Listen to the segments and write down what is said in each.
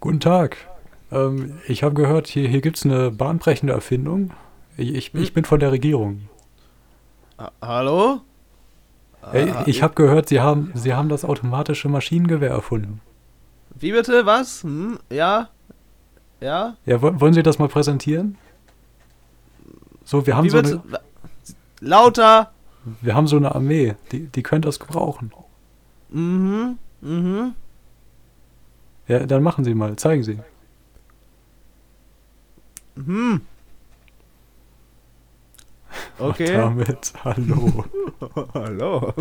Guten Tag. Ähm, ich habe gehört, hier, hier gibt es eine bahnbrechende Erfindung. Ich, ich, ich bin von der Regierung. Ha- Hallo? Ah, ich habe gehört, Sie haben, Sie haben das automatische Maschinengewehr erfunden. Wie bitte? Was? Hm? Ja? Ja? Ja, wo- wollen Sie das mal präsentieren? So, wir haben, Wie so eine, Lauter! wir haben so eine Armee, die, die könnte das gebrauchen. Mhm. Mhm. Ja, dann machen Sie mal, zeigen Sie. Und Okay. damit, hallo. Hallo.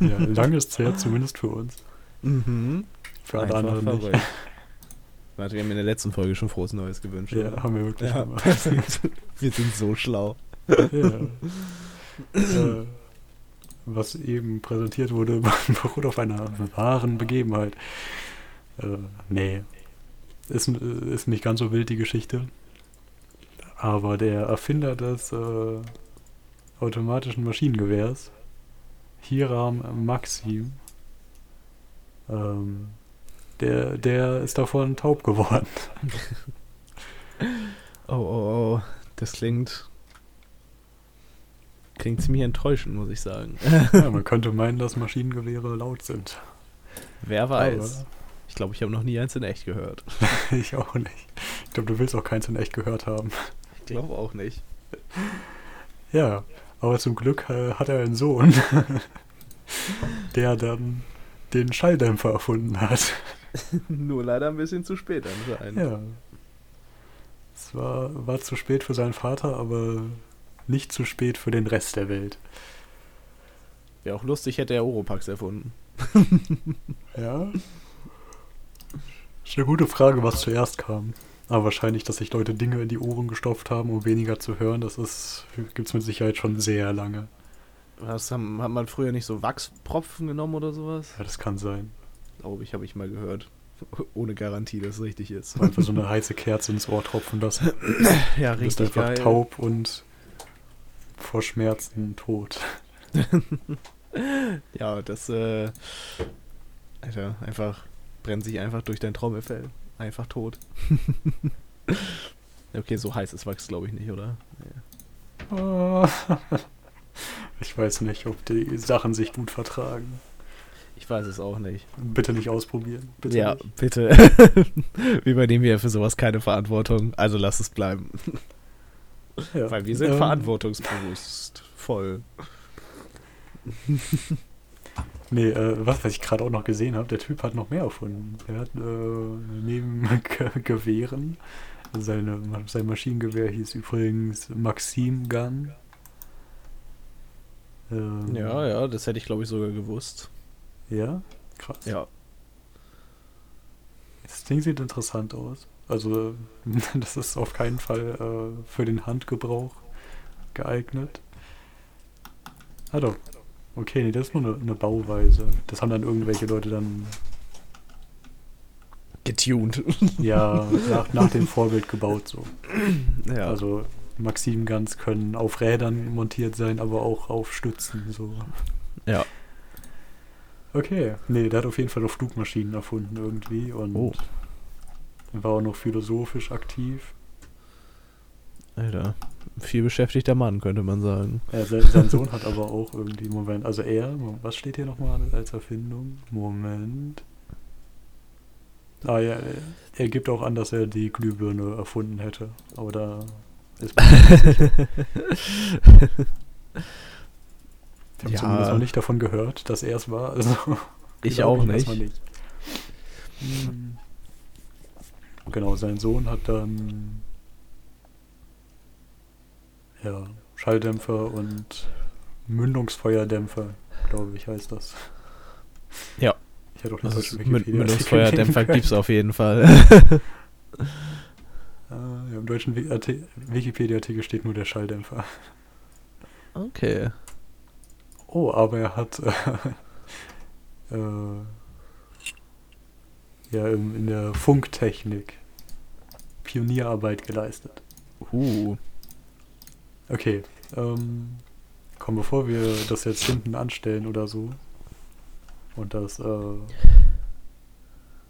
Ja, lang ist her, zumindest für uns. Mhm. Für alle anderen nicht. verrückt. Warte, wir haben in der letzten Folge schon frohes Neues gewünscht. Ja, oder? haben wir wirklich Ja, gemacht. Wir sind so schlau. Ja. äh, was eben präsentiert wurde, beruht auf einer wahren Begebenheit. Äh, nee. Ist, ist nicht ganz so wild, die Geschichte. Aber der Erfinder des äh, automatischen Maschinengewehrs, Hiram Maxim, ähm, der, der ist davon taub geworden. Oh, oh, oh. Das klingt. Klingt ziemlich enttäuschend, muss ich sagen. ja, man könnte meinen, dass Maschinengewehre laut sind. Wer weiß. Ich glaube, ich habe noch nie eins in echt gehört. Ich auch nicht. Ich glaube, du willst auch keins in echt gehört haben. Ich glaube auch nicht. Ja, aber zum Glück äh, hat er einen Sohn, der dann den Schalldämpfer erfunden hat. Nur leider ein bisschen zu spät anscheinend. Ja. Es war, war zu spät für seinen Vater, aber nicht zu spät für den Rest der Welt. Wäre auch lustig, hätte er Oropax erfunden. Ja. Ist eine gute Frage, was zuerst kam. Aber wahrscheinlich, dass sich Leute Dinge in die Ohren gestopft haben, um weniger zu hören, das ist gibt's mit Sicherheit schon sehr lange. Was haben, hat man früher nicht so Wachspropfen genommen oder sowas? Ja, das kann sein. Glaube ich, habe ich mal gehört. Ohne Garantie, dass es richtig ist. Einfach so eine heiße Kerze ins Ohr tropfen lassen. ja, Du bist richtig einfach geil. taub und vor Schmerzen tot. Ja, das, äh. Alter, einfach. Brennt sich einfach durch dein Trommelfell. Einfach tot. okay, so heiß ist Wachs, glaube ich nicht, oder? Ah. Ich weiß nicht, ob die Sachen sich gut vertragen. Ich weiß es auch nicht. Bitte nicht ausprobieren. Bitte ja, nicht. bitte. wir übernehmen ja für sowas keine Verantwortung. Also lass es bleiben. Ja. Weil wir sind Ähm, verantwortungsbewusst. Voll. Nee, äh, was, was ich gerade auch noch gesehen habe, der Typ hat noch mehr erfunden. Er hat äh, neben Ge Gewehren, seine, sein Maschinengewehr hieß übrigens Maxim Gun. Ähm, Ja, ja, das hätte ich, glaube ich, sogar gewusst. Ja? Krass. Ja. Das Ding sieht interessant aus. Also, das ist auf keinen Fall äh, für den Handgebrauch geeignet. Ah doch. Okay, nee, das ist nur eine, eine Bauweise. Das haben dann irgendwelche Leute dann Getuned. ja nach, nach dem Vorbild gebaut so. ja. Also Maxim Guns können auf Rädern montiert sein, aber auch auf Stützen so. Ja. Okay, nee, der hat auf jeden Fall noch Flugmaschinen erfunden irgendwie und Oh. war auch noch philosophisch aktiv. Alter. Viel beschäftigter Mann, könnte man sagen. Ja, sein, sein Sohn hat aber auch irgendwie, Moment, also er, was steht hier nochmal als Erfindung? Moment. Ah ja, er, gibt auch an, dass er die Glühbirne erfunden hätte, aber da ist nicht. Ich habe Ja. zumindest noch nicht davon gehört, dass er es war. Also Ich auch ihm erstmal nicht. Hm. Genau, sein Sohn hat dann ja, Schalldämpfer und Mündungsfeuerdämpfer, glaube ich, heißt das. Ja. Ich hätte auch Mü- Wikipedia-Artikel Mündungsfeuerdämpfer können. gibt's auf jeden Fall. Ah, ja, Im deutschen Wi- Arti- Wikipedia-Artikel steht nur der Schalldämpfer. okay. Oh, aber er hat äh, äh, ja im, in der Funktechnik Pionierarbeit geleistet. Uh. Okay, ähm, komm, bevor wir das jetzt hinten anstellen oder so und das äh,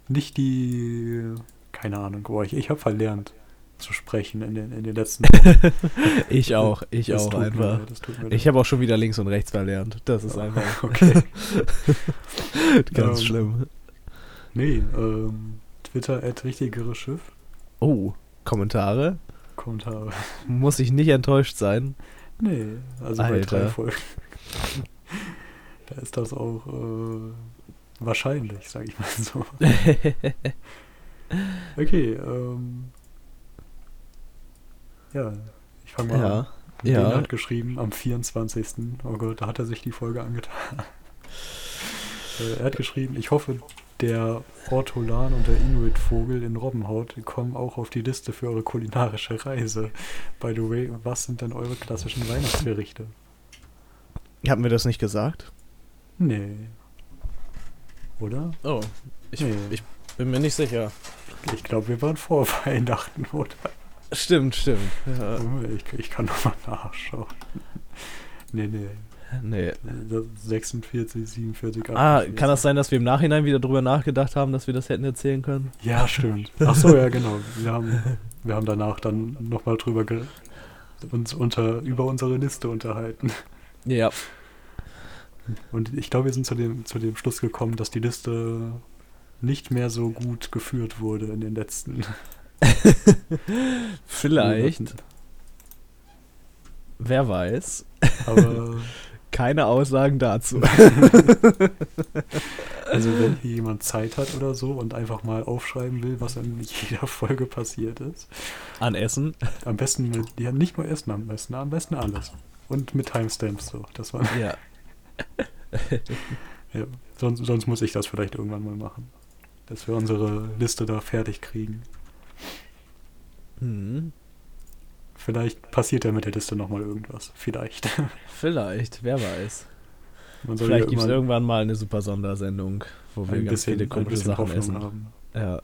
nicht die, keine Ahnung, boah, ich, ich habe verlernt zu sprechen in den, in den letzten Ich auch, ich Das auch einfach. leid, das tut mir Ich habe auch schon wieder links und rechts verlernt. Das ist einfach Okay. ganz Ähm, schlimm. Nee, ähm, Twitter at richtigere Schiff. Oh, Kommentare? Kommentare. Muss ich nicht enttäuscht sein. Nee, also bei drei Alter. Folgen. da ist das auch äh, wahrscheinlich, sag ich mal so. Okay, ähm. Ja, ich fange mal Ja, an. Ben ja. hat geschrieben am 24. Oh Gott, da hat er sich die Folge angetan. Äh, er hat geschrieben, ich hoffe, der Ortolan und der Inuit-Vogel in Robbenhaut kommen auch auf die Liste für eure kulinarische Reise. By the way, was sind denn eure klassischen Weihnachtsgerichte? Haben wir das nicht gesagt? Nee. Oder? Oh, ich, Nee. ich bin mir nicht sicher. Ich glaube, wir waren vor Weihnachten, oder? Stimmt, stimmt. Ja, Ich, ich kann nochmal nachschauen. Nee, nee. Nee. Das 46, 47, Ah, 48. kann das sein, dass wir im Nachhinein wieder drüber nachgedacht haben, dass wir das hätten erzählen können? Ja, stimmt. Ach so, ja, genau. Wir haben, wir haben danach dann nochmal drüber uns unter, über unsere Liste unterhalten. Ja. Und ich glaube, wir sind zu dem, zu dem Schluss gekommen, dass die Liste nicht mehr so gut geführt wurde in den letzten Vielleicht. Wer weiß. Aber Keine Aussagen dazu. also wenn hier jemand Zeit hat oder so und einfach mal aufschreiben will, was in jeder Folge passiert ist, An Essen. am besten mit, ja nicht nur Essen am besten, am besten alles. Und mit Timestamps so. Das war, Ja. ja, sonst, sonst muss ich das vielleicht irgendwann mal machen. Dass wir unsere Liste da fertig kriegen. Hm. Vielleicht passiert ja mit der Liste nochmal irgendwas. Vielleicht. Vielleicht, wer weiß. Vielleicht gibt es irgendwann mal eine super Sondersendung, wo wir ganz bisschen, viele komische Sachen Hoffnung essen. haben. Ja.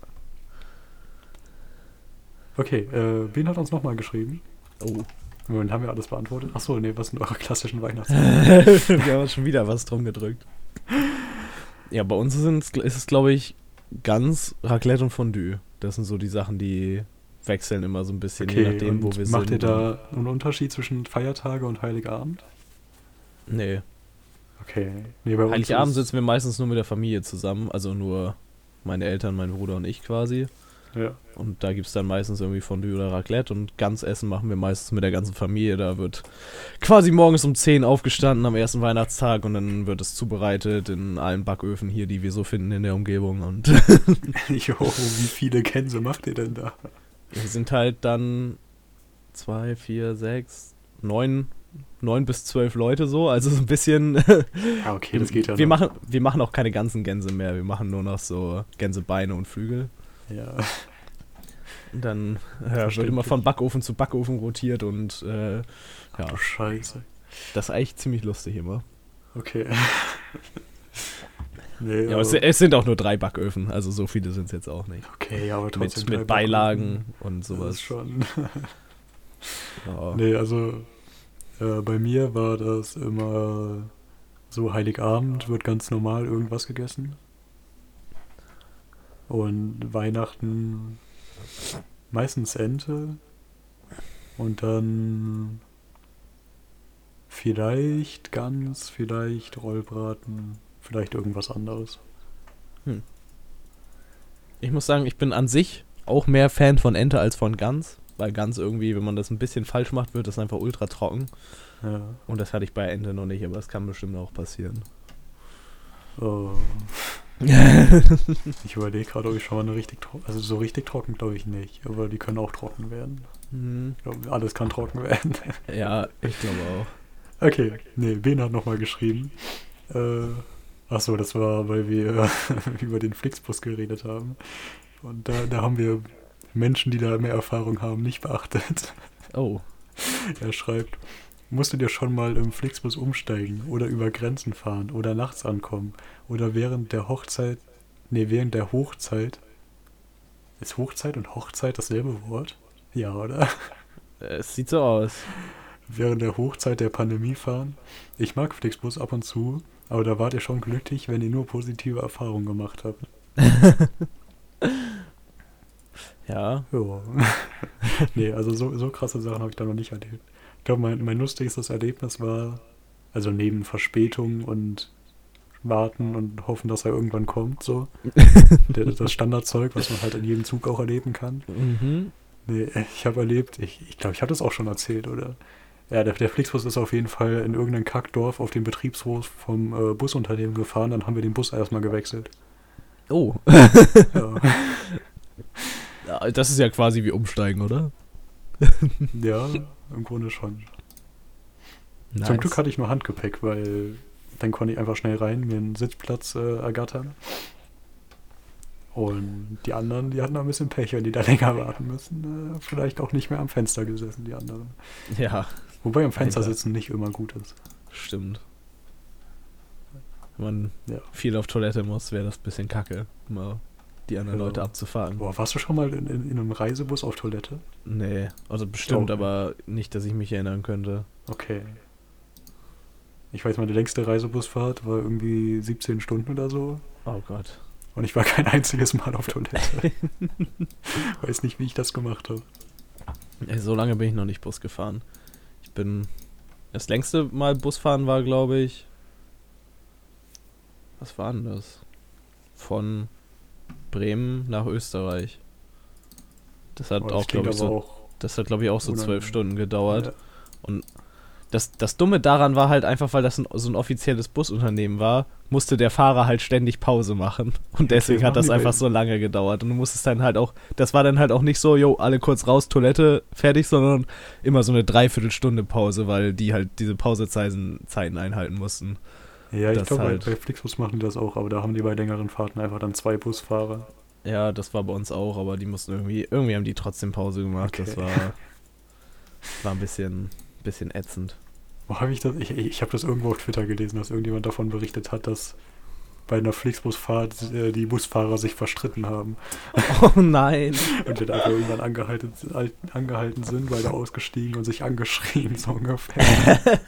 Okay, äh, Ben hat uns nochmal geschrieben. Oh. Moment, haben wir alles beantwortet? Achso, nee, was sind eure klassischen Weihnachts... wir haben schon wieder was drum gedrückt. Ja, bei uns ist es, glaube ich, ganz Raclette und Fondue. Das sind so die Sachen, die wechseln immer so ein bisschen, je Okay, nachdem, wo wir macht sind. ihr da einen Unterschied zwischen Feiertage und Heiligabend? Nee. Okay. Nee, Heiligabend sitzen wir meistens nur mit der Familie zusammen, also nur meine Eltern, mein Bruder und ich quasi. Ja. Und da gibt es dann meistens irgendwie Fondue oder Raclette und ganz Essen machen wir meistens mit der ganzen Familie. Da wird quasi morgens um 10 aufgestanden am ersten Weihnachtstag und dann wird es zubereitet in allen Backöfen hier, die wir so finden in der Umgebung. Und jo, wie viele Gänse macht ihr denn da? Wir sind halt dann zwei, vier, sechs, neun, neun bis zwölf Leute so. Also so ein bisschen. Ja, okay, das geht ja wir noch. machen, wir machen auch keine ganzen Gänse mehr. Wir machen nur noch so Gänsebeine und Flügel. Ja. Und dann ja, wird Verständlich. immer von Backofen zu Backofen rotiert und äh, Ach Ja. du Scheiße. das ist eigentlich ziemlich lustig immer. Okay. nee, Ja, aber es, aber, es sind auch nur drei Backöfen, also so viele sind es jetzt auch nicht. okay, aber trotzdem. Mit, mit Beilagen Backofen, und Das sowas. ist schon. Ja. Nee, also äh, bei mir war das immer so Heiligabend wird ganz normal irgendwas gegessen. Und Weihnachten meistens Ente. Und dann vielleicht Gans, vielleicht Rollbraten, vielleicht irgendwas anderes. Ich muss sagen, ich bin an sich auch mehr Fan von Ente als von Gans, weil Gans irgendwie, wenn man das ein bisschen falsch macht, wird das einfach ultra trocken. Ja. Und das hatte ich bei Ente noch nicht, aber das kann bestimmt auch passieren. Oh. Ich überlege gerade, ob ich schon mal eine richtig trocken, also so richtig trocken glaube ich nicht, aber die können auch trocken werden. Hm, Ich glaube, alles kann trocken werden. ja, ich glaube auch. Okay, nee, Ben hat nochmal geschrieben. Äh, achso, das war, weil wir über den Flixbus geredet haben. Und da, da haben wir Menschen, die da mehr Erfahrung haben, nicht beachtet. Oh, Er schreibt, musst du dir schon mal im Flixbus umsteigen oder über Grenzen fahren oder nachts ankommen oder während der Hochzeit, nee, während der Hochzeit. Ist Hochzeit und Hochzeit dasselbe Wort? Ja, oder? es sieht so aus. während der Hochzeit der Pandemie fahren. Ich mag Flixbus ab und zu, aber da wart ihr schon glücklich, wenn ihr nur positive Erfahrungen gemacht habt. Ja. Ja. nee, also so, so krasse Sachen habe ich da noch nicht erlebt. Ich glaube, mein, mein lustigstes Erlebnis war, also neben Verspätung und warten und hoffen, dass er irgendwann kommt, so. Das Standardzeug, was man halt in jedem Zug auch erleben kann. Mhm. Nee, ich habe erlebt, ich glaube, ich, glaub, ich habe das auch schon erzählt, oder? Ja, der, der Flixbus ist auf jeden Fall in irgendein Kackdorf auf den Betriebshof vom äh, Busunternehmen gefahren, dann haben wir den Bus erstmal gewechselt. Oh. Ja, Das ist ja quasi wie umsteigen, oder? ja im Grunde schon. Nice. Zum Glück hatte ich nur Handgepäck, weil dann konnte ich einfach schnell rein, mir einen Sitzplatz äh, ergattern. Und die anderen, die hatten ein bisschen Pech, wenn die da länger warten müssen. Äh, vielleicht auch nicht mehr am Fenster gesessen, die anderen. Ja, Wobei am Fenster Alter. sitzen nicht immer gut ist. stimmt. Wenn man Ja. viel auf Toilette muss, wäre das ein bisschen kacke, mal die anderen Ja. Leute abzufahren. Boah, warst du schon mal in, in, in einem Reisebus auf Toilette? Nee, also bestimmt, Oh. aber nicht, dass ich mich erinnern könnte. Okay. Ich weiß, meine längste Reisebusfahrt war irgendwie 17 Stunden oder so. Oh Gott. Und ich war kein einziges Mal auf Toilette. weiß nicht, wie ich das gemacht habe. So lange bin ich noch nicht Bus gefahren. Bin. Das längste Mal Busfahren war, glaube ich. Was war denn das? Von Bremen nach Österreich. Das hat Boah, das auch, glaube ich, so. auch Das hat, glaube ich, auch so zwölf Stunden gedauert. Ja. Das, das Dumme daran war halt einfach, weil das ein, so ein offizielles Busunternehmen war, musste der Fahrer halt ständig Pause machen. Und deswegen das hat das einfach so lange gedauert. Und du musstest dann halt auch, das war dann halt auch nicht so, jo, alle kurz raus, Toilette, fertig, sondern immer so eine Dreiviertelstunde Pause, weil die halt diese Pausezeiten Zeiten einhalten mussten. Ja, ich Das glaube, halt. bei, Flixbus machen die das auch, aber da haben die bei längeren Fahrten einfach dann zwei Busfahrer. Ja, das war bei uns auch, aber die mussten irgendwie, irgendwie haben die trotzdem Pause gemacht. Das Okay. war, war ein bisschen, bisschen ätzend. Wo habe ich das? Ich, ich habe das irgendwo auf Twitter gelesen, dass irgendjemand davon berichtet hat, dass bei einer Flixbusfahrt äh, die Busfahrer sich verstritten haben Oh nein. und dann einfach irgendwann angehalten, angehalten sind, beide ausgestiegen und sich angeschrien, so ungefähr.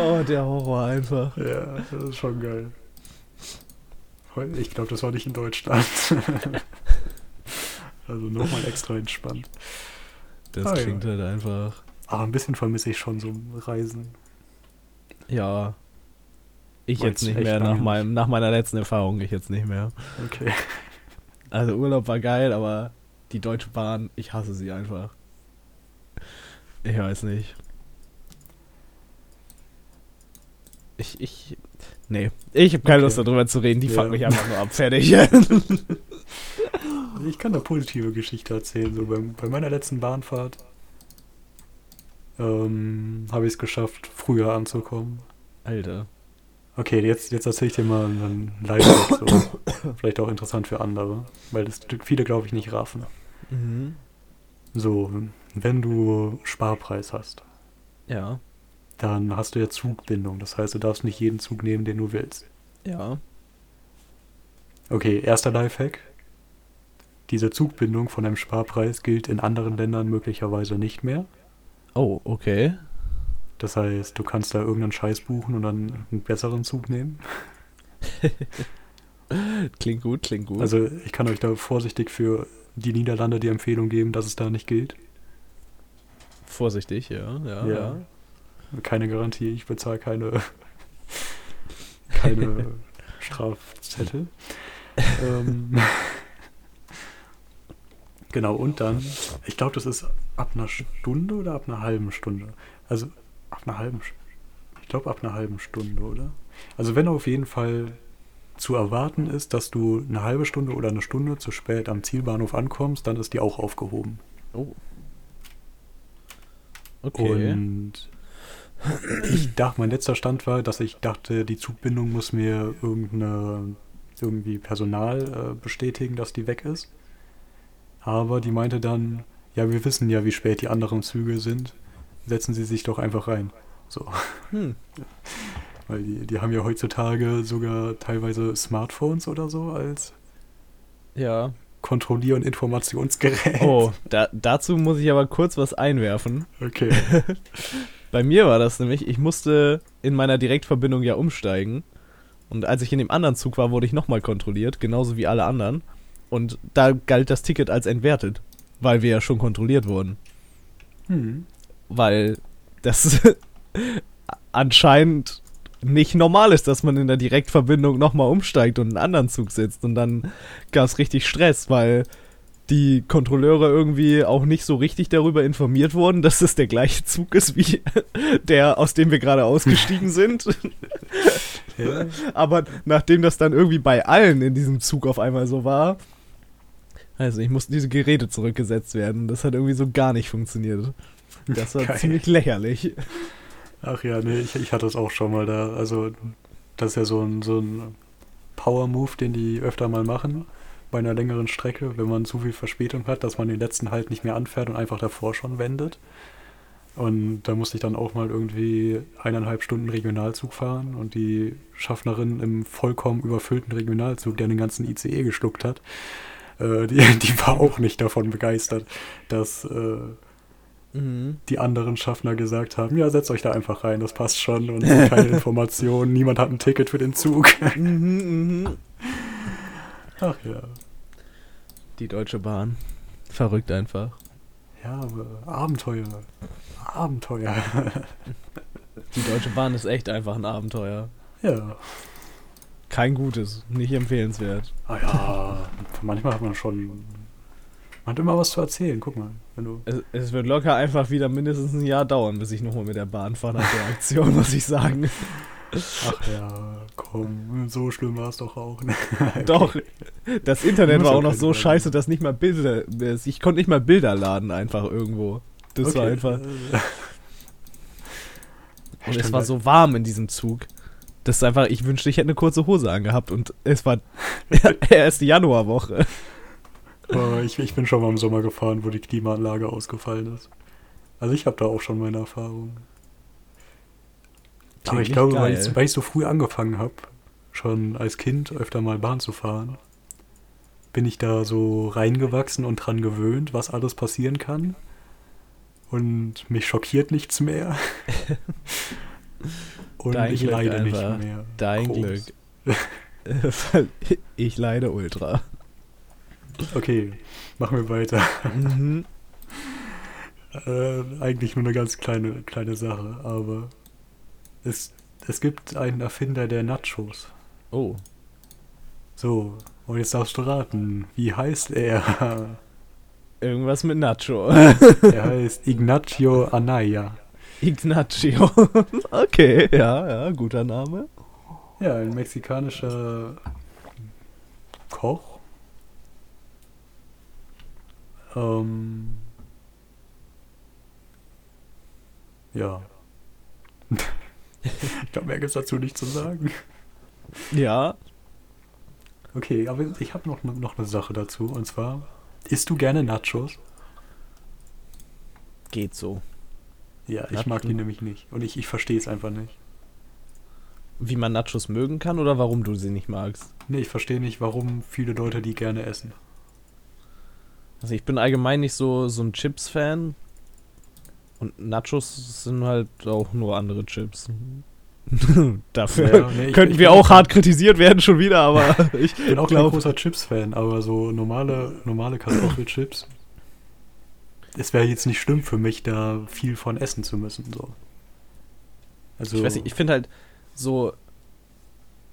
Oh, der Horror einfach. ja, das ist schon geil. Ich glaube, das war nicht in Deutschland. also nochmal extra entspannt. Das Ah, ja. klingt halt einfach. Aber ein bisschen vermisse ich schon so Reisen. Ja. Ich jetzt nicht mehr, nach, meinem, nach meiner letzten Erfahrung, ich jetzt nicht mehr. Okay. Also Urlaub war geil, aber die Deutsche Bahn, ich hasse sie einfach. Ich weiß nicht. Ich, ich, nee, ich habe keine Okay. Lust darüber zu reden, die Ja. fuckt mich einfach nur ab, fertig. Ich kann eine positive Geschichte erzählen. So beim, bei meiner letzten Bahnfahrt ähm, habe ich es geschafft, früher anzukommen. Alter. Okay, jetzt, jetzt erzähle ich dir mal einen Lifehack. So. Vielleicht auch interessant für andere, weil das viele, glaube ich, nicht raffen. Mhm. So, wenn du Sparpreis hast, Ja, dann hast du ja Zugbindung. Das heißt, du darfst nicht jeden Zug nehmen, den du willst. ja. Okay, erster Lifehack. Diese Zugbindung von einem Sparpreis gilt in anderen Ländern möglicherweise nicht mehr. Oh, okay. Das heißt, du kannst da irgendeinen Scheiß buchen und dann einen besseren Zug nehmen. Klingt gut, klingt gut. Also ich kann euch da vorsichtig für die Niederlande die Empfehlung geben, dass es da nicht gilt. Vorsichtig, ja, ja, Ja. ja. Keine Garantie, ich bezahle keine, keine Strafzettel. ähm, genau, und dann, ich glaube, das ist ab einer Stunde oder ab einer halben Stunde. Also ab einer halben Stunde. Ich glaube, ab einer halben Stunde, oder? Also wenn auf jeden Fall zu erwarten ist, dass du eine halbe Stunde oder eine Stunde zu spät am Zielbahnhof ankommst, dann ist die auch aufgehoben. Oh. Okay. Und ich dachte, mein letzter Stand war, dass ich dachte, die Zugbindung muss mir irgendeine, irgendwie Personal äh, bestätigen, dass die weg ist. Aber die meinte dann, ja, wir wissen ja, wie spät die anderen Züge sind. Setzen Sie sich doch einfach rein. So. hm. Weil die, die haben ja heutzutage sogar teilweise Smartphones oder so als Ja. Kontrollier- und Informationsgerät. Oh, da, dazu muss ich aber kurz was einwerfen. Okay. Bei mir war das nämlich, ich musste in meiner Direktverbindung ja umsteigen. Und als ich in dem anderen Zug war, wurde ich nochmal kontrolliert, genauso wie alle anderen. Und da galt das Ticket als entwertet, weil wir ja schon kontrolliert wurden. Hm. Weil das anscheinend nicht normal ist, dass man in der Direktverbindung nochmal umsteigt und einen anderen Zug sitzt. Und dann gab es richtig Stress, weil die Kontrolleure irgendwie auch nicht so richtig darüber informiert wurden, dass es der gleiche Zug ist wie der, aus dem wir gerade ausgestiegen sind. Ja. Aber nachdem das dann irgendwie bei allen in diesem Zug auf einmal so war, also ich mussten diese Geräte zurückgesetzt werden. Das hat irgendwie so gar nicht funktioniert. Das war Geil. ziemlich lächerlich. Ach ja, nee, ich, ich hatte es auch schon mal da. Also, das ist ja so ein, so ein Power-Move, den die öfter mal machen. Bei einer längeren Strecke, wenn man zu viel Verspätung hat, dass man den letzten Halt nicht mehr anfährt und einfach davor schon wendet. Und da musste ich dann auch mal irgendwie eineinhalb Stunden Regionalzug fahren und die Schaffnerin im vollkommen überfüllten Regionalzug, der den ganzen ICE geschluckt hat, äh, die, die war auch nicht davon begeistert, dass äh, Mhm. die anderen Schaffner gesagt haben, ja, setzt euch da einfach rein, das passt schon und keine Informationen, niemand hat ein Ticket für den Zug. Mhm, mhm. Ach ja. Die Deutsche Bahn. Verrückt einfach. Ja, aber Abenteuer. Abenteuer. Die Deutsche Bahn ist echt einfach ein Abenteuer. ja. Kein gutes, nicht empfehlenswert. Ah ja, manchmal hat man schon. Man hat immer was zu erzählen, guck mal. Wenn du. Es, es wird locker einfach wieder mindestens ein Jahr dauern, bis ich nochmal mit der Bahn fahre nach der Aktion, muss ich sagen. Ach ja, komm, so schlimm war es doch auch. ne? Doch, das Internet war auch noch so scheiße, dass nicht mal Bilder, ich konnte nicht mal Bilder laden einfach irgendwo. Das war Okay, einfach, äh, und es war so warm in diesem Zug. Das ist einfach, ich wünschte, ich hätte eine kurze Hose angehabt und es war erst Januarwoche. Oh, ich, ich bin schon mal im Sommer gefahren, wo die Klimaanlage ausgefallen ist. Also ich habe da auch schon meine Erfahrungen. Aber ich glaube, weil ich, weil ich so früh angefangen habe, schon als Kind öfter mal Bahn zu fahren, bin ich da so reingewachsen und dran gewöhnt, was alles passieren kann. Und mich schockiert nichts mehr. und Dein ich Glück leide einfach. nicht mehr. Dein Prost. Glück. ich leide ultra. Okay, machen wir weiter. Mhm. Äh, eigentlich nur eine ganz kleine, kleine Sache, aber es, es gibt einen Erfinder der Nachos. Oh, So, und jetzt darfst du raten, wie heißt er? irgendwas mit Nacho. er heißt Ignacio Anaya. Ignacio. okay, ja, ja, guter Name. Ja, ein mexikanischer Koch. Ähm, ja. ich glaube, mehr gibt es dazu nicht zu sagen. Ja, Okay, aber ich habe noch, noch eine Sache dazu. Und zwar, isst du gerne Nachos? geht so. Ja, ich mag die nämlich nicht. Und ich, ich verstehe es einfach nicht. Wie man Nachos mögen kann oder warum du sie nicht magst? Nee, ich verstehe nicht, warum viele Leute die gerne essen. Also ich bin allgemein nicht so, so ein Chips-Fan. Und Nachos sind halt auch nur andere Chips. Dafür Ja, nee, könnten ich wir auch hart kritisiert werden schon wieder, aber ich bin auch kein glaube, großer Chips-Fan, aber so normale, normale Kartoffelchips. Es wäre jetzt nicht schlimm für mich, da viel von essen zu müssen. So. Also, ich weiß nicht, ich finde halt so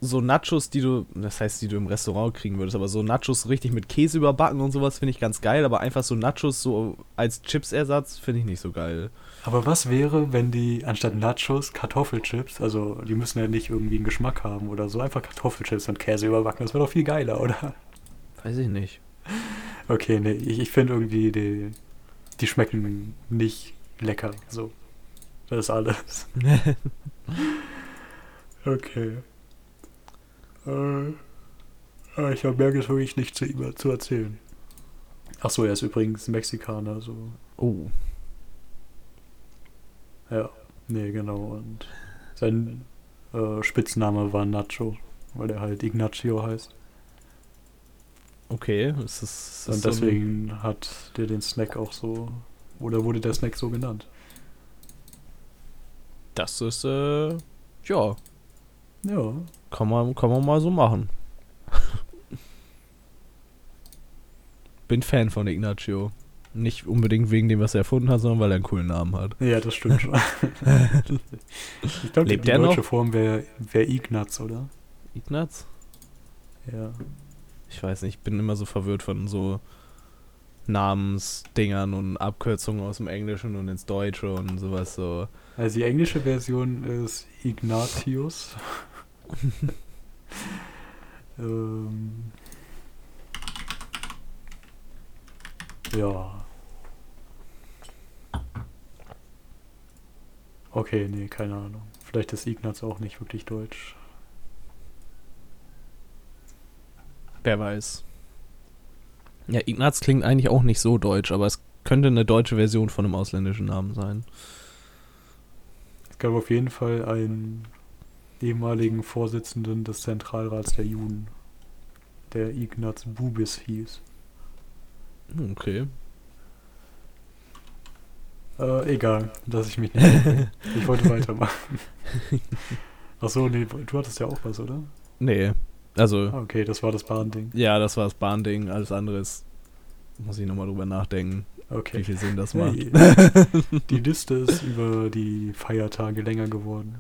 so Nachos, die du, das heißt, die du im Restaurant kriegen würdest, aber so Nachos richtig mit Käse überbacken und sowas finde ich ganz geil, aber einfach so Nachos so als Chips-Ersatz finde ich nicht so geil. aber was wäre, wenn die anstatt Nachos Kartoffelchips, also die müssen ja nicht irgendwie einen Geschmack haben oder so, einfach Kartoffelchips mit Käse überbacken? Das wäre doch viel geiler, oder? Weiß ich nicht. Okay, nee, ich, ich finde irgendwie, die, die schmecken nicht lecker. So. Das ist alles. Okay. Äh, äh, ich habe es wirklich nicht zu ihm zu erzählen. Ach so, er ist übrigens Mexikaner, so. oh, Ja, nee, genau. Und sein äh, Spitzname war Nacho, weil er halt Ignacio heißt. Okay. Es ist, es Und so deswegen hat der den Snack auch so, oder wurde der Snack so genannt. das ist, äh, ja, Ja, kann man, kann man mal so machen. bin Fan von Ignacio. Nicht unbedingt wegen dem, was er erfunden hat, sondern weil er einen coolen Namen hat. Ja, das stimmt schon. ich glaube, die der deutsche noch? Form wäre wär Ignaz, oder? Ignaz? Ja. Ich weiß nicht, ich bin immer so verwirrt von so Namensdingern und Abkürzungen aus dem Englischen und ins Deutsche und sowas so. Also die englische Version ist Ignatius. ähm, ja. Okay, nee, keine Ahnung. Vielleicht ist Ignaz auch nicht wirklich deutsch. Wer weiß. Ja, Ignaz klingt eigentlich auch nicht so deutsch, aber es könnte eine deutsche Version von einem ausländischen Namen sein. Es gab auf jeden Fall einen ehemaligen Vorsitzenden des Zentralrats der Juden, der Ignaz Bubis hieß. Hm, Okay. Äh, egal, lass ich mich nicht. ich wollte weitermachen. Achso, nee, du hattest ja auch was, oder? Nee. Also, okay, das war das Bahnding. ja, das war das Bahnding. Alles andere ist. Muss ich nochmal drüber nachdenken, wie Okay. viel Sinn das macht. Hey, die Liste ist über die Feiertage länger geworden.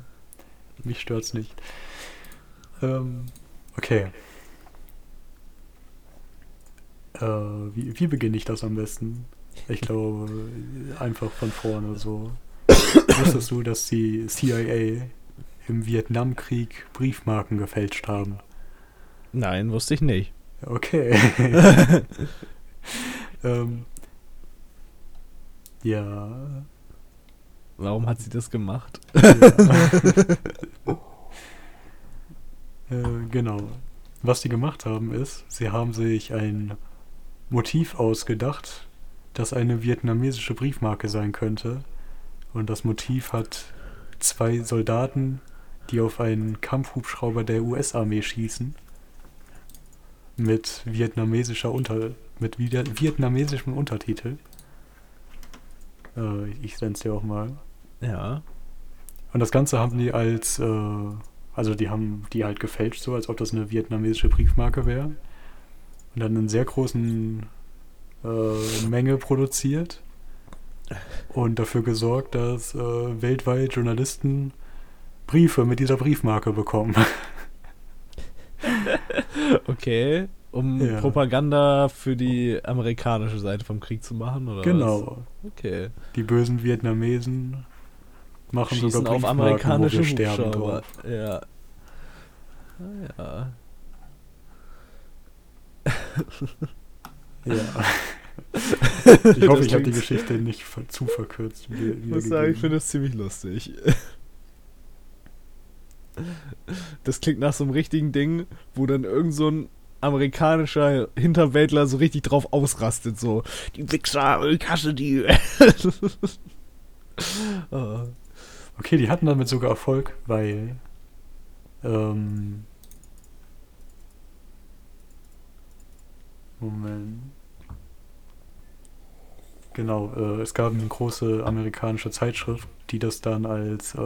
Mich stört's nicht. Ähm, okay. Äh, wie, wie beginne ich das am besten? Ich glaube, einfach von vorne so. Wusstest du, dass die CIA im Vietnamkrieg Briefmarken gefälscht haben? Nein, wusste ich nicht. Okay. ähm, ja. Warum hat sie das gemacht? ja. äh, genau. Was die gemacht haben ist, sie haben sich ein Motiv ausgedacht, das eine vietnamesische Briefmarke sein könnte. Und das Motiv hat zwei Soldaten, die auf einen Kampfhubschrauber der US-Armee schießen. Mit vietnamesischer Unter mit viet- vietnamesischem Untertitel. Äh, ich sende es dir auch mal. Ja. Und das Ganze haben die als, äh, also die haben die halt gefälscht, so als ob das eine vietnamesische Briefmarke wäre. Und dann in sehr großen äh, Menge produziert. Und dafür gesorgt, dass äh, weltweit Journalisten Briefe mit dieser Briefmarke bekommen. Okay. Um Ja. Propaganda für die amerikanische Seite vom Krieg zu machen, oder? genau. Was? Okay. Die bösen Vietnamesen machen Schießen sogar auf amerikanische wo wir sterben drauf. Ja. Ah, ja. Ja. ich hoffe, ich habe die Geschichte nicht zu verkürzt. wie- Ich muss sagen, ich finde es ziemlich lustig. Das klingt nach so einem richtigen Ding, wo dann irgend so ein amerikanischer Hinterwäldler so richtig drauf ausrastet, so, die Wichser, ich hasse die. oh. Okay, die hatten damit sogar Erfolg, weil ähm, Moment. Genau, äh, es gab eine große amerikanische Zeitschrift, die das dann als äh,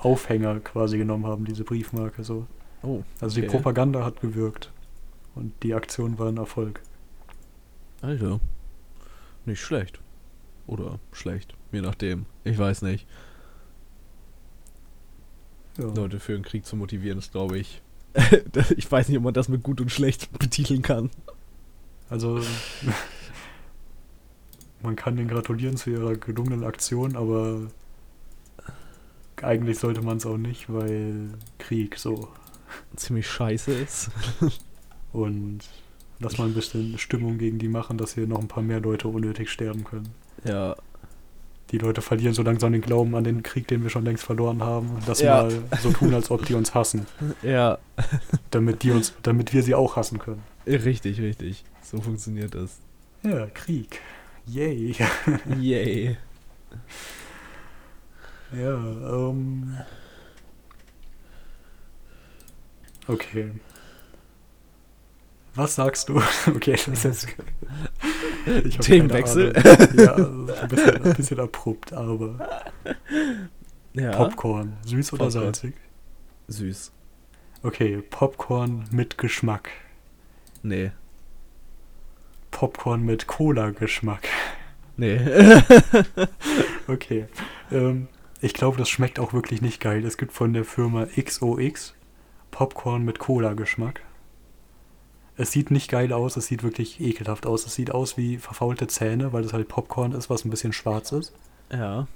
Aufhänger quasi genommen haben, diese Briefmarke so. oh, Also die. Propaganda hat gewirkt und die Aktion war ein Erfolg. Alter. Nicht schlecht. Oder schlecht, je nachdem. Ich weiß nicht. Ja. Leute für den Krieg zu motivieren, ist, glaube ich. ich weiß nicht, ob man das mit gut und schlecht betiteln kann. Also man kann denen gratulieren zu ihrer gelungenen Aktion, aber eigentlich sollte man es auch nicht, weil Krieg so. Ziemlich scheiße ist. Und lass mal ein bisschen Stimmung gegen die machen, dass hier noch ein paar mehr Leute unnötig sterben können. Ja. Die Leute verlieren so langsam den Glauben an den Krieg, den wir schon längst verloren haben. Lass Ja. mal so tun, als ob die uns hassen, Ja. damit die uns, damit wir sie auch hassen können. Richtig, richtig. So funktioniert das. Ja, Krieg. Yay. Yay. Ja, ähm. Okay. Was sagst du? Okay, das ist jetzt. Ich Themenwechsel. Ja, also ein bisschen, ein bisschen abrupt, aber. Ja. Popcorn. Süß oder Popcorn. salzig? Süß. Okay, Popcorn mit Geschmack. Nee. Popcorn mit Cola-Geschmack. Nee. Okay. Ähm, ich glaube, das schmeckt auch wirklich nicht geil. Es gibt von der Firma XOX Popcorn mit Cola-Geschmack. Es sieht nicht geil aus, es sieht wirklich ekelhaft aus. Es sieht aus wie verfaulte Zähne, weil es halt Popcorn ist, was ein bisschen schwarz ist. ja.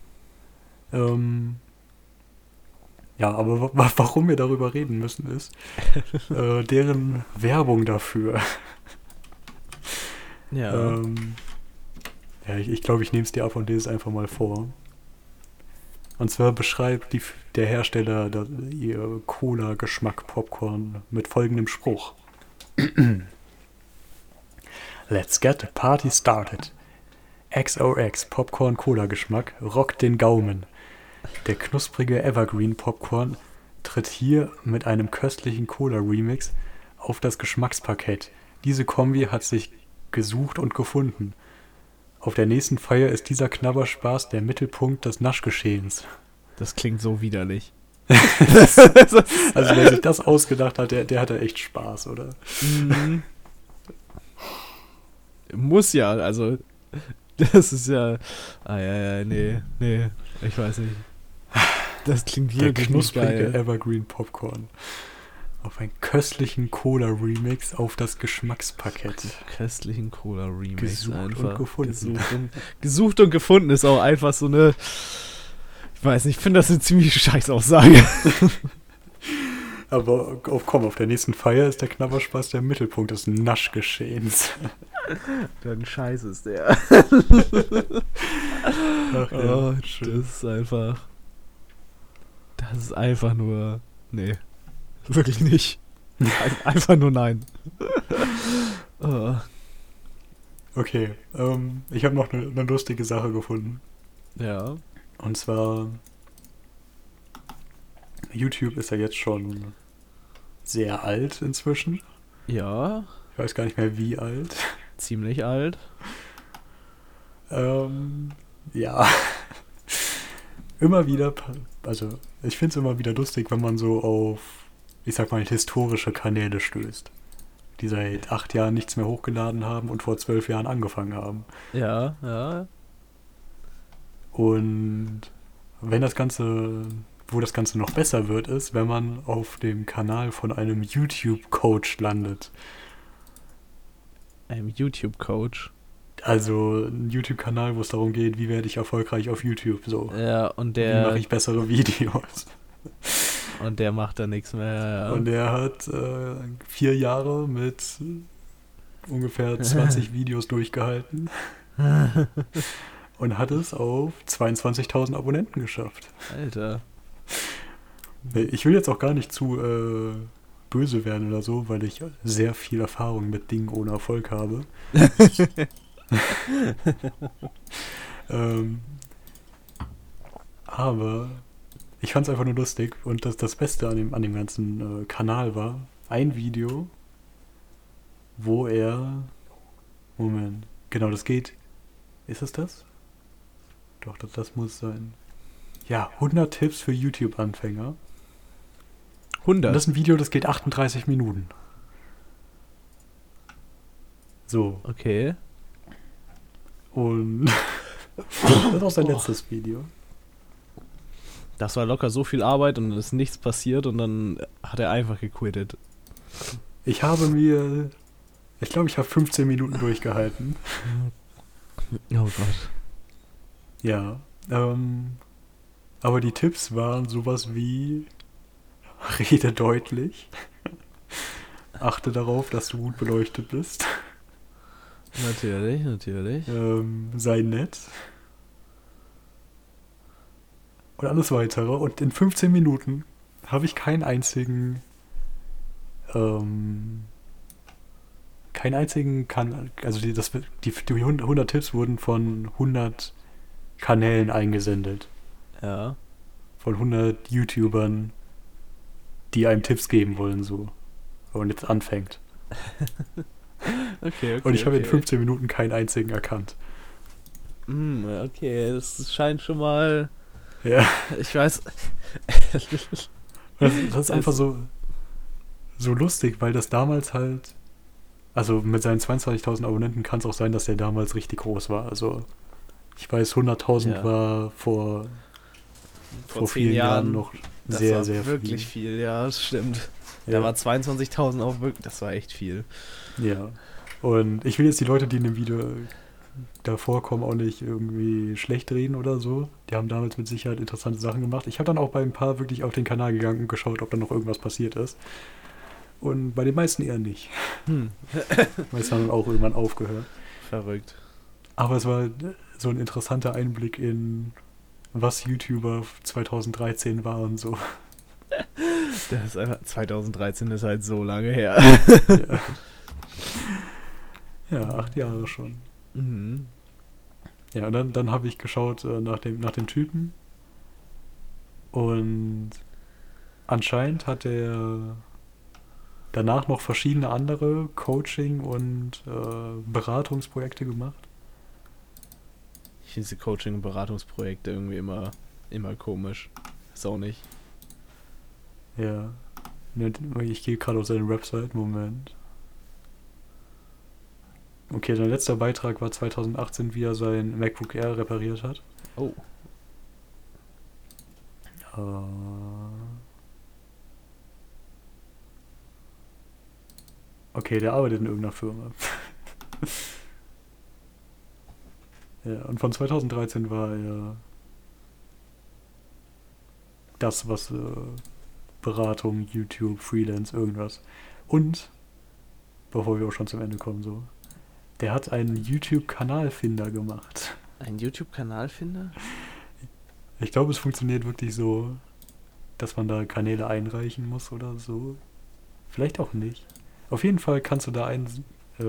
Ähm, ja, aber wa- wa- warum wir darüber reden müssen, ist äh, deren Werbung dafür. Ja. Ähm, ja, ich, ich glaube, ich nehme es dir ab und lese es einfach mal vor. Und zwar beschreibt die, der Hersteller da, ihr Cola-Geschmack-Popcorn mit folgendem Spruch. Let's get the party started. XOX Popcorn Cola Geschmack rockt den Gaumen. Der knusprige Evergreen Popcorn tritt hier mit einem köstlichen Cola Remix auf das Geschmacksparkett. Diese Kombi hat sich gesucht und gefunden. Auf der nächsten Feier ist dieser Knabberspaß der Mittelpunkt des Naschgeschehens. Das klingt so widerlich. Also wer sich das ausgedacht hat, der, der hatte echt Spaß, oder? Mhm. Muss ja, also. Das ist ja. Ah, ja, ja, nee, nee. Ich weiß nicht. Das klingt Der wirklich nicht knusprige geil. Evergreen Popcorn. Auf einen köstlichen Cola-Remix auf das Geschmackspaket. Köstlichen Cola Remix Gesucht und einfach. gefunden. Gesucht und, gesucht und gefunden ist auch einfach so eine. Ich weiß nicht, ich finde das eine ziemlich scheiß Aussage. Aber oh, komm, auf der nächsten Feier ist der Knabberspaß der Mittelpunkt des Naschgeschehens. Dann scheiße ist der. Ach Oh, das ist einfach. Das ist einfach nur. Nee. Wirklich nicht. Ein- Einfach nur nein. oh, Okay, ähm, ich habe noch eine ne lustige Sache gefunden. ja. Und zwar, YouTube ist ja jetzt schon sehr alt inzwischen. Ja. Ich weiß gar nicht mehr wie alt. Ziemlich alt. Ähm, ja. immer wieder, also ich finde es immer wieder lustig, wenn man so auf, ich sag mal, historische Kanäle stößt. Die seit acht Jahren nichts mehr hochgeladen haben und vor zwölf Jahren angefangen haben. Ja, ja. Und wenn das Ganze, wo das Ganze noch besser wird, ist, wenn man auf dem Kanal von einem YouTube-Coach landet. Ein YouTube-Coach. Also ein YouTube-Kanal, wo es darum geht, wie werde ich erfolgreich auf YouTube, so. Ja, und Wie mache der. ich bessere Videos? Und der macht da nichts mehr. Und er hat äh, vier Jahre mit ungefähr 20 Videos durchgehalten und hat es auf 22.000 Abonnenten geschafft. Alter. Ich will jetzt auch gar nicht zu äh, böse werden oder so, weil ich sehr viel Erfahrung mit Dingen ohne Erfolg habe. ähm, aber ich fand es einfach nur lustig und das, das Beste an dem, an dem ganzen äh, Kanal war ein Video, wo er. Moment. Genau, das geht. Ist es das? Doch, das, das muss sein. Ja, 100 Tipps für YouTube-Anfänger. Und 100. das ist ein Video, das geht 38 Minuten. So, Okay. und das ist auch sein Oh. letztes Video. Das war locker so viel Arbeit und es ist nichts passiert und dann hat er einfach gequittet. Ich habe mir, ich glaube, ich habe 15 Minuten durchgehalten. Oh Gott. Ja, ähm, aber die Tipps waren sowas wie, rede deutlich, achte darauf, dass du gut beleuchtet bist, Natürlich, natürlich. ähm, sei nett und alles weitere. Und in 15 Minuten habe ich keinen einzigen, ähm, keinen einzigen Kanal, also die, das, die, die 100 Tipps wurden von 100 Kanälen eingesendet. Ja. von 100 YouTubern, die einem Tipps geben wollen, so. Und jetzt anfängt. Okay, okay. Und ich habe in okay. 15 Minuten keinen einzigen erkannt. Hm, okay, das scheint schon mal. Ja. Ich weiß. Das, das ist einfach so, so lustig, weil das damals halt Also mit seinen 22.000 Abonnenten kann es auch sein, dass der damals richtig groß war. Also ich weiß, 100.000 Ja. war vor, vor, Vor vielen Jahren, Jahren noch Das sehr, war sehr wirklich viel. viel. ja, das stimmt. Ja. Da war 22.000 auch wirklich, das war echt viel. Ja. Und ich will jetzt die Leute, die in dem Video da vorkommen, auch nicht irgendwie schlecht reden oder so. Die haben damals mit Sicherheit interessante Sachen gemacht. Ich habe dann auch bei ein paar wirklich auf den Kanal gegangen und geschaut, ob da noch irgendwas passiert ist. Und bei den meisten eher nicht. Hm. Meist haben dann auch irgendwann aufgehört. Verrückt. Aber es war so ein interessanter Einblick in was YouTuber 2013 war und so. Das ist einfach, 2013 ist halt so lange her. ja. ja, acht Jahre schon. Mhm. Ja, und dann, dann habe ich geschaut äh, nach, dem, nach dem Typen. Und anscheinend hat er danach noch verschiedene andere Coaching- und äh, Beratungsprojekte gemacht. Ich finde diese Coaching- und Beratungsprojekte irgendwie immer, immer komisch. Ist auch nicht. Ja. Ich gehe gerade auf seine Website. Moment. Okay, sein letzter Beitrag war 2018, wie er sein MacBook Air repariert hat. Oh. Äh. Okay, der arbeitet in irgendeiner Firma. ja, und von 2013 war er das, was äh, Beratung, YouTube, Freelance, irgendwas. Und, bevor wir auch schon zum Ende kommen, so, der hat einen YouTube-Kanalfinder gemacht. Ein YouTube-Kanalfinder? Ich glaube, es funktioniert wirklich so, dass man da Kanäle einreichen muss oder so. Vielleicht auch nicht. Auf jeden Fall kannst du da ein, äh,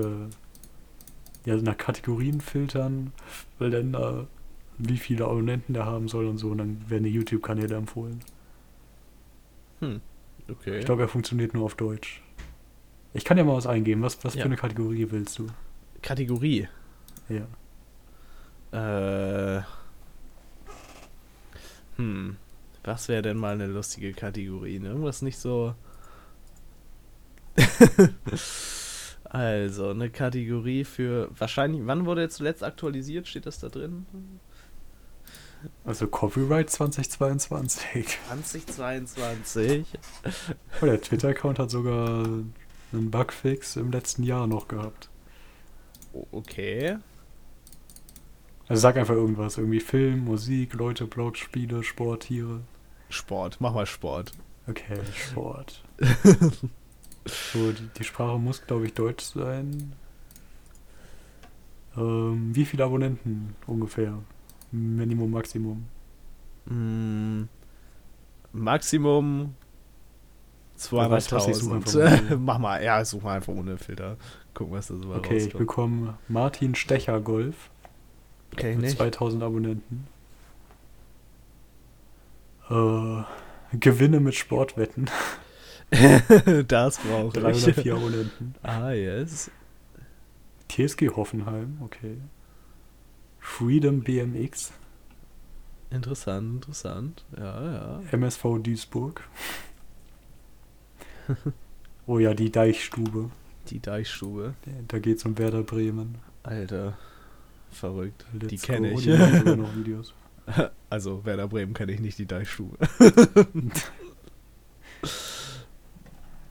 ja, nach Kategorien filtern, weil dann da, wie viele Abonnenten der haben soll und so, und dann werden die YouTube-Kanäle empfohlen. Hm. Okay. Ich glaube, er funktioniert nur auf Deutsch. Ich kann ja mal was eingeben. Was, was Ja. für eine Kategorie willst du? Kategorie. Ja. Äh. Hm. Was wäre denn mal eine lustige Kategorie? Ne? Irgendwas nicht so. also, eine Kategorie für. Wahrscheinlich. Wann wurde jetzt zuletzt aktualisiert? Steht das da drin? Also Copyright 2022. 2022. Oh, der Twitter-Account hat sogar einen Bugfix im letzten Jahr noch gehabt. Okay. Also sag einfach irgendwas. Irgendwie Film, Musik, Leute, Blogs, Spiele, Sport, Tiere. Sport. Mach mal Sport. Okay, Sport. so, die, die Sprache muss, glaube ich, Deutsch sein. Ähm, wie viele Abonnenten ungefähr? Minimum, Maximum. Mm, Maximum weißt du was, ich suche einfach 200.000. mal. Mach mal, ja, such mal einfach ohne Filter. Gucken, was da so mal Okay, ich rauskommt. bekomme Martin Stecher Golf Okay, mit nicht. 2000 Abonnenten. Äh, Gewinne mit Sportwetten. das brauche ich. 304 Abonnenten. Ah, yes. TSG Hoffenheim, okay. Freedom BMX. Interessant, interessant. Ja, ja. MSV Duisburg. oh ja, die Deichstube. Die Deichstube. Da geht's um Werder Bremen. Alter. Verrückt. die Let's kenne ich. Die sogar noch Videos. also, Werder Bremen kenne ich nicht, die Deichstube.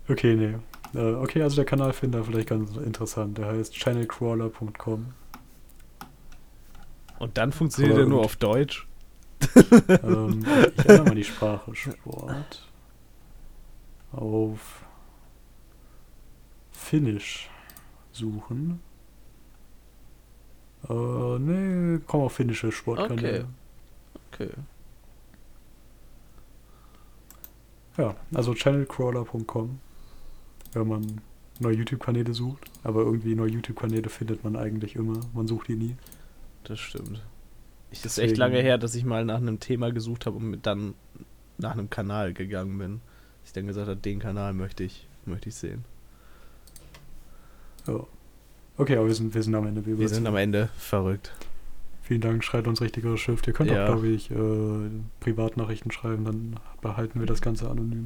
Okay, nee. Äh, okay, also der Kanalfinder vielleicht ganz interessant. Der heißt channelcrawler.com. Und dann funktioniert er nur auf Deutsch. ähm, ich ändere mal die Sprache. Sport. Auf Finnisch suchen. Äh, nee, komm auf finnische Sportkanäle. Okay. Ja, also channelcrawler.com, wenn man neue YouTube-Kanäle sucht. Aber irgendwie neue YouTube-Kanäle findet man eigentlich immer. Man sucht die nie. Das stimmt. Ich ist Deswegen- echt lange her, dass ich mal nach einem Thema gesucht habe und dann nach einem Kanal gegangen bin. Ich dann gesagt habe, den Kanal möchte ich, möchte ich sehen. Ja. Okay, aber wir sind, wir sind am Ende. Wir sind am Ende verrückt. Vielen Dank, schreibt uns richtigere Schrift. Ihr könnt Ja. auch, glaube ich, äh, Privatnachrichten schreiben, dann behalten wir das Ganze anonym.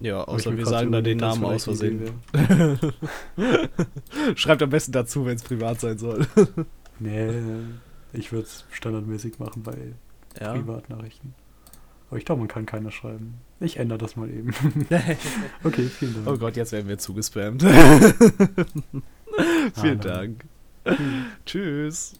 Ja, außer wir sagen da den Namen aus Versehen. Schreibt am besten dazu, wenn es privat sein soll. Nee, ich würde es standardmäßig machen bei Ja. Privatnachrichten. Aber ich glaube, man kann keiner schreiben. Ich ändere das mal eben. okay, vielen Dank. oh Gott, jetzt werden wir zugespammt. Ah, Vielen nein. Dank. Tschüss.